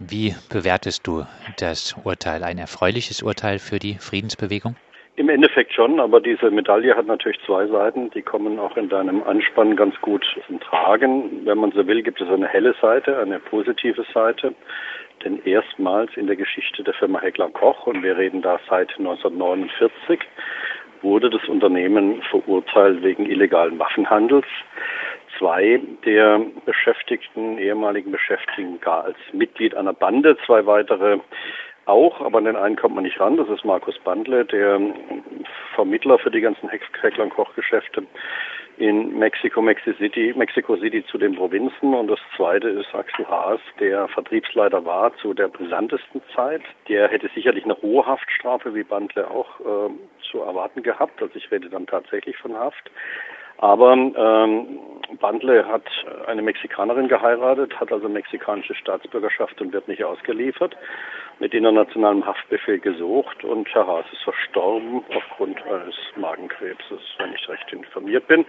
Wie bewertest du das Urteil? Ein erfreuliches Urteil für die Friedensbewegung? Im Endeffekt schon, aber diese Medaille hat natürlich zwei Seiten. Die kommen auch in deinem Anspann ganz gut zum Tragen. Wenn man so will, gibt es eine helle Seite, eine positive Seite. Denn erstmals in der Geschichte der Firma Heckler Koch, und wir reden da seit 1949, wurde das Unternehmen verurteilt wegen illegalen Waffenhandels. Zwei der Beschäftigten, ehemaligen Beschäftigten, gar als Mitglied einer Bande, zwei weitere auch, aber an den einen kommt man nicht ran. Das ist Markus Bandle, der Vermittler für die ganzen Heckler- und Kochgeschäfte in Mexiko, Mexico City, Mexico City zu den Provinzen. Und das zweite ist Axel Haas, der Vertriebsleiter war zu der brisantesten Zeit. Der hätte sicherlich eine hohe Haftstrafe, wie Bandle auch, äh, zu erwarten gehabt. Also ich rede dann tatsächlich von Haft. Aber ähm, Bandle hat eine Mexikanerin geheiratet, hat also mexikanische Staatsbürgerschaft und wird nicht ausgeliefert. Mit internationalem Haftbefehl gesucht und Herr Haas ist verstorben aufgrund eines Magenkrebses, wenn ich recht informiert bin.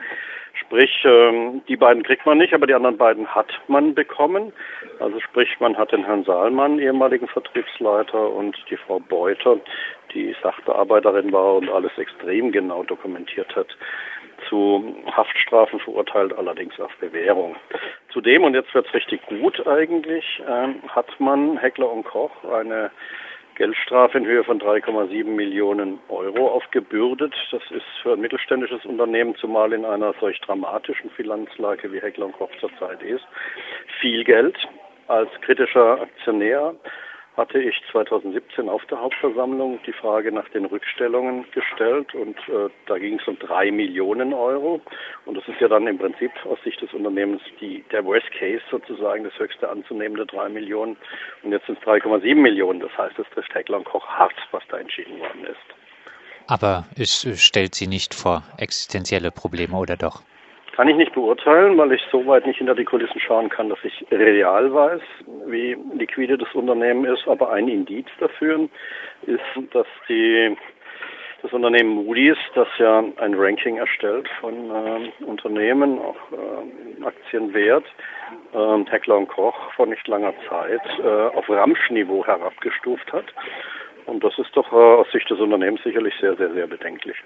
Sprich, ähm, die beiden kriegt man nicht, aber die anderen beiden hat man bekommen. Also sprich, man hat den Herrn Saalmann, ehemaligen Vertriebsleiter, und die Frau Beuter, die Sachbearbeiterin war und alles extrem genau dokumentiert hat zu Haftstrafen verurteilt, allerdings auf Bewährung. Zudem, und jetzt wird es richtig gut eigentlich, ähm, hat man Heckler und Koch eine Geldstrafe in Höhe von 3,7 Millionen Euro aufgebürdet. Das ist für ein mittelständisches Unternehmen, zumal in einer solch dramatischen Finanzlage wie Heckler und Koch zurzeit ist, viel Geld. Als kritischer Aktionär hatte ich 2017 auf der Hauptversammlung die Frage nach den Rückstellungen gestellt und äh, da ging es um drei Millionen Euro und das ist ja dann im Prinzip aus Sicht des Unternehmens die, der Worst Case sozusagen, das höchste anzunehmende drei Millionen und jetzt sind es 3,7 Millionen, das heißt, es trifft Heckler und Koch hart, was da entschieden worden ist. Aber es stellt sie nicht vor existenzielle Probleme oder doch? Kann ich nicht beurteilen, weil ich so weit nicht hinter die Kulissen schauen kann, dass ich real weiß, wie liquide das Unternehmen ist. Aber ein Indiz dafür ist, dass die das Unternehmen Moody's, das ja ein Ranking erstellt von äh, Unternehmen, auch äh, Aktienwert, äh, Heckler und Koch vor nicht langer Zeit äh, auf Ramschniveau herabgestuft hat. Und das ist doch äh, aus Sicht des Unternehmens sicherlich sehr, sehr, sehr bedenklich.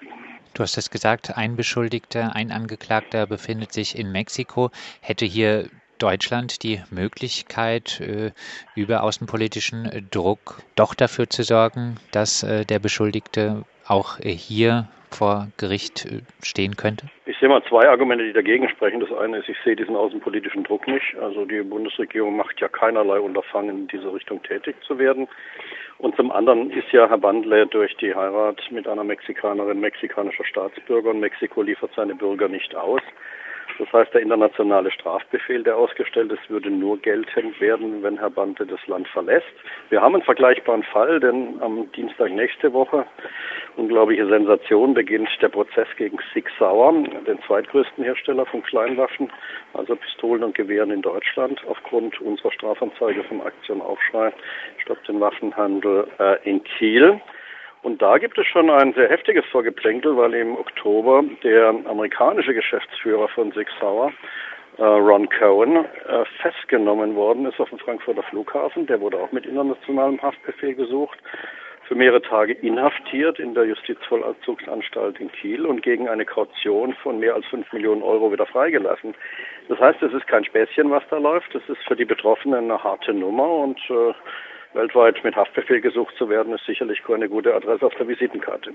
Du hast es gesagt, ein Beschuldigter, ein Angeklagter befindet sich in Mexiko. Hätte hier Deutschland die Möglichkeit, äh, über außenpolitischen Druck doch dafür zu sorgen, dass äh, der Beschuldigte auch hier vor Gericht stehen könnte? Ich sehe mal zwei Argumente, die dagegen sprechen. Das eine ist, ich sehe diesen außenpolitischen Druck nicht. Also die Bundesregierung macht ja keinerlei Unterfangen, in diese Richtung tätig zu werden. Und zum anderen ist ja Herr Bandle durch die Heirat mit einer Mexikanerin mexikanischer Staatsbürger und Mexiko liefert seine Bürger nicht aus. Das heißt, der internationale Strafbefehl, der ausgestellt ist, würde nur geltend werden, wenn Herr Bante das Land verlässt. Wir haben einen vergleichbaren Fall, denn am Dienstag nächste Woche, unglaubliche Sensation, beginnt der Prozess gegen Sig Sauer, den zweitgrößten Hersteller von Kleinwaffen, also Pistolen und Gewehren in Deutschland, aufgrund unserer Strafanzeige vom Aktionaufschrei Stopp den Waffenhandel äh, in Kiel. Und da gibt es schon ein sehr heftiges Vorgeplänkel, weil im Oktober der amerikanische Geschäftsführer von Sig Sauer, äh, Ron Cohen, äh, festgenommen worden ist auf dem Frankfurter Flughafen. Der wurde auch mit internationalem Haftbefehl gesucht, für mehrere Tage inhaftiert in der Justizvollzugsanstalt in Kiel und gegen eine Kaution von mehr als fünf Millionen Euro wieder freigelassen. Das heißt, es ist kein Späßchen, was da läuft. Es ist für die Betroffenen eine harte Nummer und äh, weltweit mit Haftbefehl gesucht zu werden, ist sicherlich eine gute Adresse auf der Visitenkarte.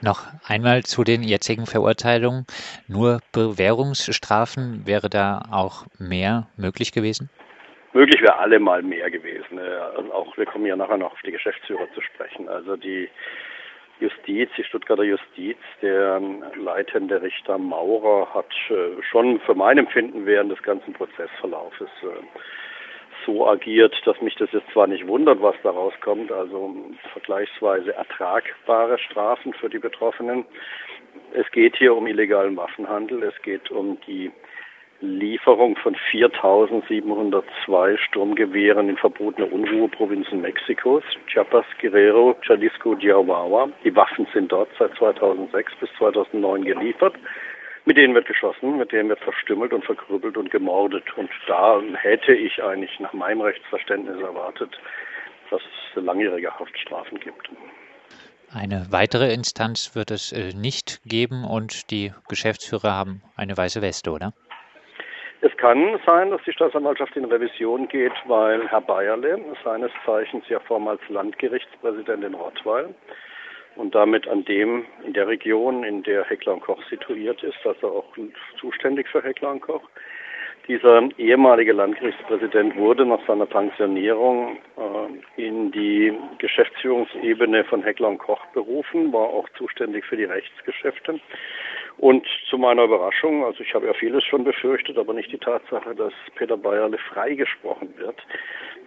Noch einmal zu den jetzigen Verurteilungen. Nur Bewährungsstrafen wäre da auch mehr möglich gewesen? Möglich wäre allemal mehr gewesen. Also auch wir kommen ja nachher noch auf die Geschäftsführer zu sprechen. Also die Justiz, die Stuttgarter Justiz, der leitende Richter Maurer hat äh, schon für mein Empfinden während des ganzen Prozessverlaufes äh, so agiert, dass mich das jetzt zwar nicht wundert, was da rauskommt, also vergleichsweise ertragbare Strafen für die Betroffenen. Es geht hier um illegalen Waffenhandel, es geht um die Lieferung von 4.702 Sturmgewehren in verbotene Unruheprovinzen Mexikos, Chiapas, Guerrero, Jalisco, Chihuahua. Die Waffen sind dort seit 2006 bis 2009 geliefert. Mit denen wird geschossen, mit denen wird verstümmelt und verkrüppelt und gemordet. Und da hätte ich eigentlich nach meinem Rechtsverständnis erwartet, dass es langjährige Haftstrafen gibt. Eine weitere Instanz wird es äh, nicht geben und die Geschäftsführer haben eine weiße Weste, oder? Es kann sein, dass die Staatsanwaltschaft in Revision geht, weil Herr Bayerle, seines Zeichens ja vormals Landgerichtspräsident in Rottweil und damit an dem in der Region, in der Heckler und Koch situiert ist, also auch zuständig für Heckler und Koch. Dieser ehemalige Landgerichtspräsident wurde nach seiner Pensionierung äh, in die Geschäftsführungsebene von Heckler und Koch berufen, war auch zuständig für die Rechtsgeschäfte und zu meiner Überraschung, also ich habe ja vieles schon befürchtet, aber nicht die Tatsache, dass Peter Bayerle freigesprochen wird.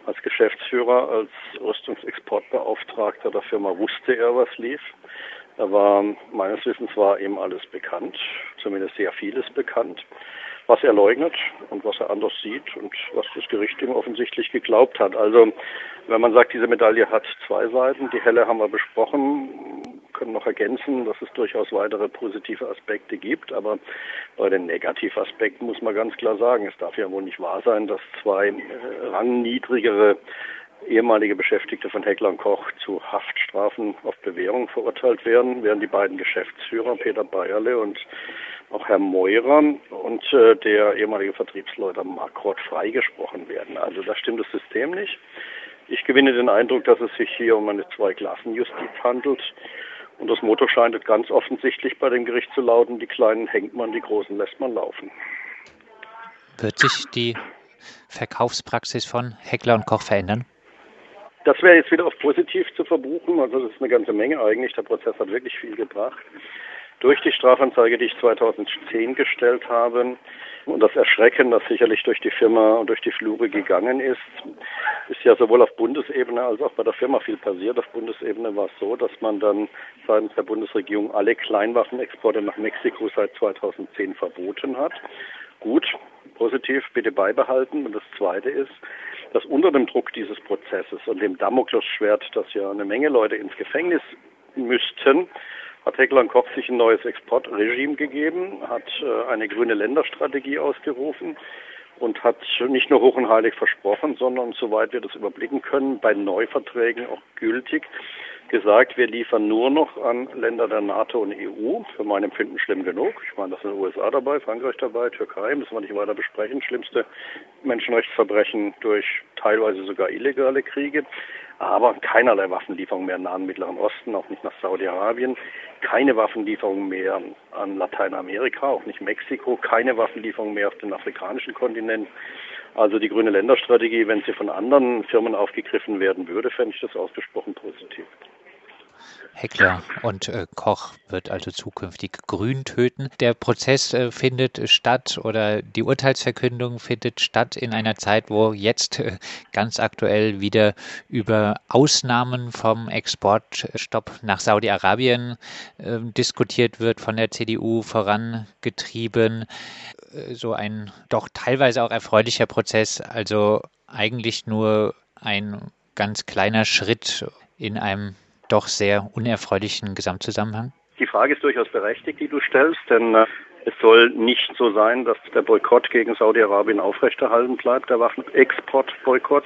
Als Geschäftsführer, als Rüstungsexportbeauftragter der Firma wusste er, was lief. Er war, meines Wissens war ihm alles bekannt, zumindest sehr vieles bekannt was er leugnet und was er anders sieht und was das Gericht ihm offensichtlich geglaubt hat. Also wenn man sagt, diese Medaille hat zwei Seiten, die helle haben wir besprochen, können noch ergänzen, dass es durchaus weitere positive Aspekte gibt, aber bei den Negativaspekten muss man ganz klar sagen, es darf ja wohl nicht wahr sein, dass zwei äh, rangniedrigere ehemalige Beschäftigte von Heckler und Koch zu Haftstrafen auf Bewährung verurteilt werden, während die beiden Geschäftsführer Peter Bayerle und auch Herr Meurer und äh, der ehemalige Vertriebsleiter Mark Roth freigesprochen werden. Also da stimmt das System nicht. Ich gewinne den Eindruck, dass es sich hier um eine Zweiklassenjustiz handelt. Und das Motto scheint ganz offensichtlich bei dem Gericht zu lauten, die Kleinen hängt man, die Großen lässt man laufen. Wird sich die Verkaufspraxis von Heckler und Koch verändern? Das wäre jetzt wieder auf positiv zu verbuchen. Also das ist eine ganze Menge eigentlich. Der Prozess hat wirklich viel gebracht. Durch die Strafanzeige, die ich 2010 gestellt habe, und das Erschrecken, das sicherlich durch die Firma und durch die Flure gegangen ist, ist ja sowohl auf Bundesebene als auch bei der Firma viel passiert. Auf Bundesebene war es so, dass man dann seitens der Bundesregierung alle Kleinwaffenexporte nach Mexiko seit 2010 verboten hat. Gut, positiv, bitte beibehalten. Und das Zweite ist, dass unter dem Druck dieses Prozesses und dem Damoklesschwert, dass ja eine Menge Leute ins Gefängnis müssten, hat Heckler Koch sich ein neues Exportregime gegeben, hat äh, eine grüne Länderstrategie ausgerufen und hat nicht nur hoch und heilig versprochen, sondern soweit wir das überblicken können, bei Neuverträgen auch gültig gesagt, wir liefern nur noch an Länder der NATO und EU. Für mein Empfinden schlimm genug. Ich meine, da sind USA dabei, Frankreich dabei, Türkei, müssen wir nicht weiter besprechen. Schlimmste Menschenrechtsverbrechen durch teilweise sogar illegale Kriege. Aber keinerlei Waffenlieferung mehr im Nahen Mittleren Osten, auch nicht nach Saudi-Arabien. Keine Waffenlieferung mehr an Lateinamerika, auch nicht Mexiko. Keine Waffenlieferung mehr auf den afrikanischen Kontinent. Also die grüne Länderstrategie, wenn sie von anderen Firmen aufgegriffen werden würde, fände ich das ausgesprochen positiv. Heckler und äh, Koch wird also zukünftig grün töten. Der Prozess äh, findet statt oder die Urteilsverkündung findet statt in einer Zeit, wo jetzt äh, ganz aktuell wieder über Ausnahmen vom Exportstopp nach Saudi-Arabien äh, diskutiert wird, von der CDU vorangetrieben. Äh, so ein doch teilweise auch erfreulicher Prozess, also eigentlich nur ein ganz kleiner Schritt in einem doch sehr unerfreulichen Gesamtzusammenhang? Die Frage ist durchaus berechtigt, die du stellst, denn äh, es soll nicht so sein, dass der Boykott gegen Saudi-Arabien aufrechterhalten bleibt, der Waffenexportboykott,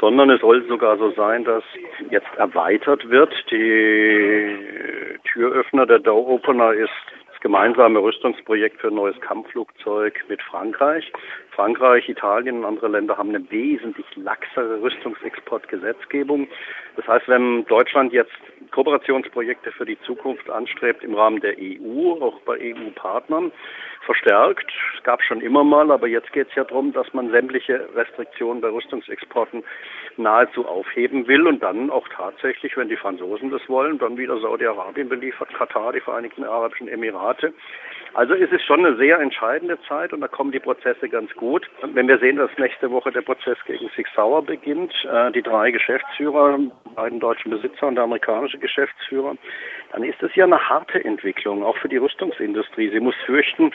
sondern es soll sogar so sein, dass jetzt erweitert wird. Die Türöffner, der Door-Opener ist das gemeinsame Rüstungsprojekt für ein neues Kampfflugzeug mit Frankreich. Frankreich, Italien und andere Länder haben eine wesentlich laxere Rüstungsexportgesetzgebung. Das heißt, wenn Deutschland jetzt Kooperationsprojekte für die Zukunft anstrebt im Rahmen der EU, auch bei EU-Partnern, verstärkt. Es gab schon immer mal, aber jetzt geht es ja darum, dass man sämtliche Restriktionen bei Rüstungsexporten nahezu aufheben will und dann auch tatsächlich, wenn die Franzosen das wollen, dann wieder Saudi-Arabien beliefert, Katar, die Vereinigten Arabischen Emirate. Also ist es schon eine sehr entscheidende Zeit und da kommen die Prozesse ganz gut. Wenn wir sehen, dass nächste Woche der Prozess gegen Sig Sauer beginnt, äh, die drei Geschäftsführer, beiden deutschen Besitzer und der amerikanische Geschäftsführer, dann ist es ja eine harte Entwicklung, auch für die Rüstungsindustrie. Sie muss fürchten,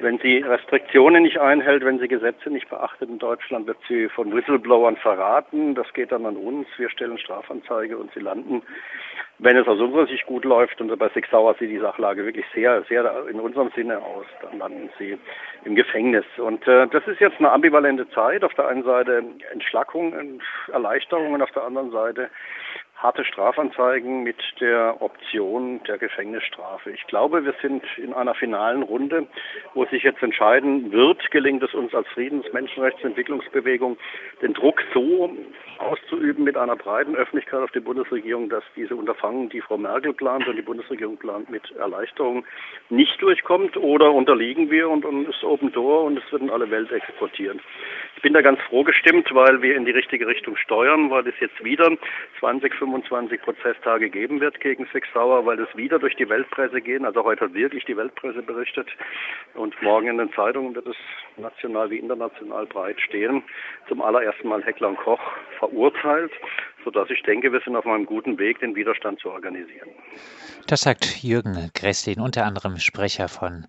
Wenn sie Restriktionen nicht einhält, wenn sie Gesetze nicht beachtet in Deutschland, wird sie von Whistleblowern verraten. Das geht dann an uns. Wir stellen Strafanzeige und sie landen, wenn es aus unserer Sicht gut läuft und bei Six Sauer sieht die Sachlage wirklich sehr, sehr in unserem Sinne aus, dann landen sie im Gefängnis. Und äh, das ist jetzt eine ambivalente Zeit. Auf der einen Seite Entschlackung, Erleichterung und auf der anderen Seite harte Strafanzeigen mit der Option der Gefängnisstrafe. Ich glaube, wir sind in einer finalen Runde, wo sich jetzt entscheiden wird, gelingt es uns als Friedens-, Menschenrechtsentwicklungsbewegung, den Druck so auszuüben mit einer breiten Öffentlichkeit auf die Bundesregierung, dass diese Unterfangen, die Frau Merkel plant und die Bundesregierung plant, mit Erleichterung nicht durchkommt oder unterliegen wir und, und ist Open Door und es wird in alle Welt exportiert. Ich bin da ganz froh gestimmt, weil wir in die richtige Richtung steuern, weil es jetzt wieder 20, 25 Prozesstage geben wird gegen Six Sauer, weil es wieder durch die Weltpresse gehen. Also heute hat wirklich die Weltpresse berichtet und morgen in den Zeitungen wird es national wie international breit stehen. Zum allerersten Mal Heckler und Koch verurteilt, sodass ich denke, wir sind auf einem guten Weg, den Widerstand zu organisieren. Das sagt Jürgen Gresslin, unter anderem Sprecher von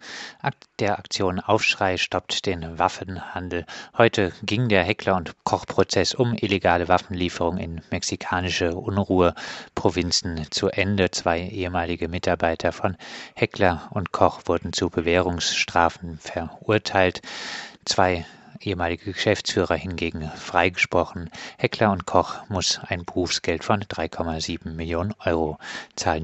der Aktion Aufschrei stoppt den Waffenhandel. Heute ging der Heckler- und Koch-Prozess um illegale Waffenlieferung in mexikanische Unruheprovinzen zu Ende. Zwei ehemalige Mitarbeiter von Heckler und Koch wurden zu Bewährungsstrafen verurteilt. Zwei ehemalige Geschäftsführer hingegen freigesprochen. Heckler und Koch muss ein Berufsgeld von 3,7 Millionen Euro zahlen.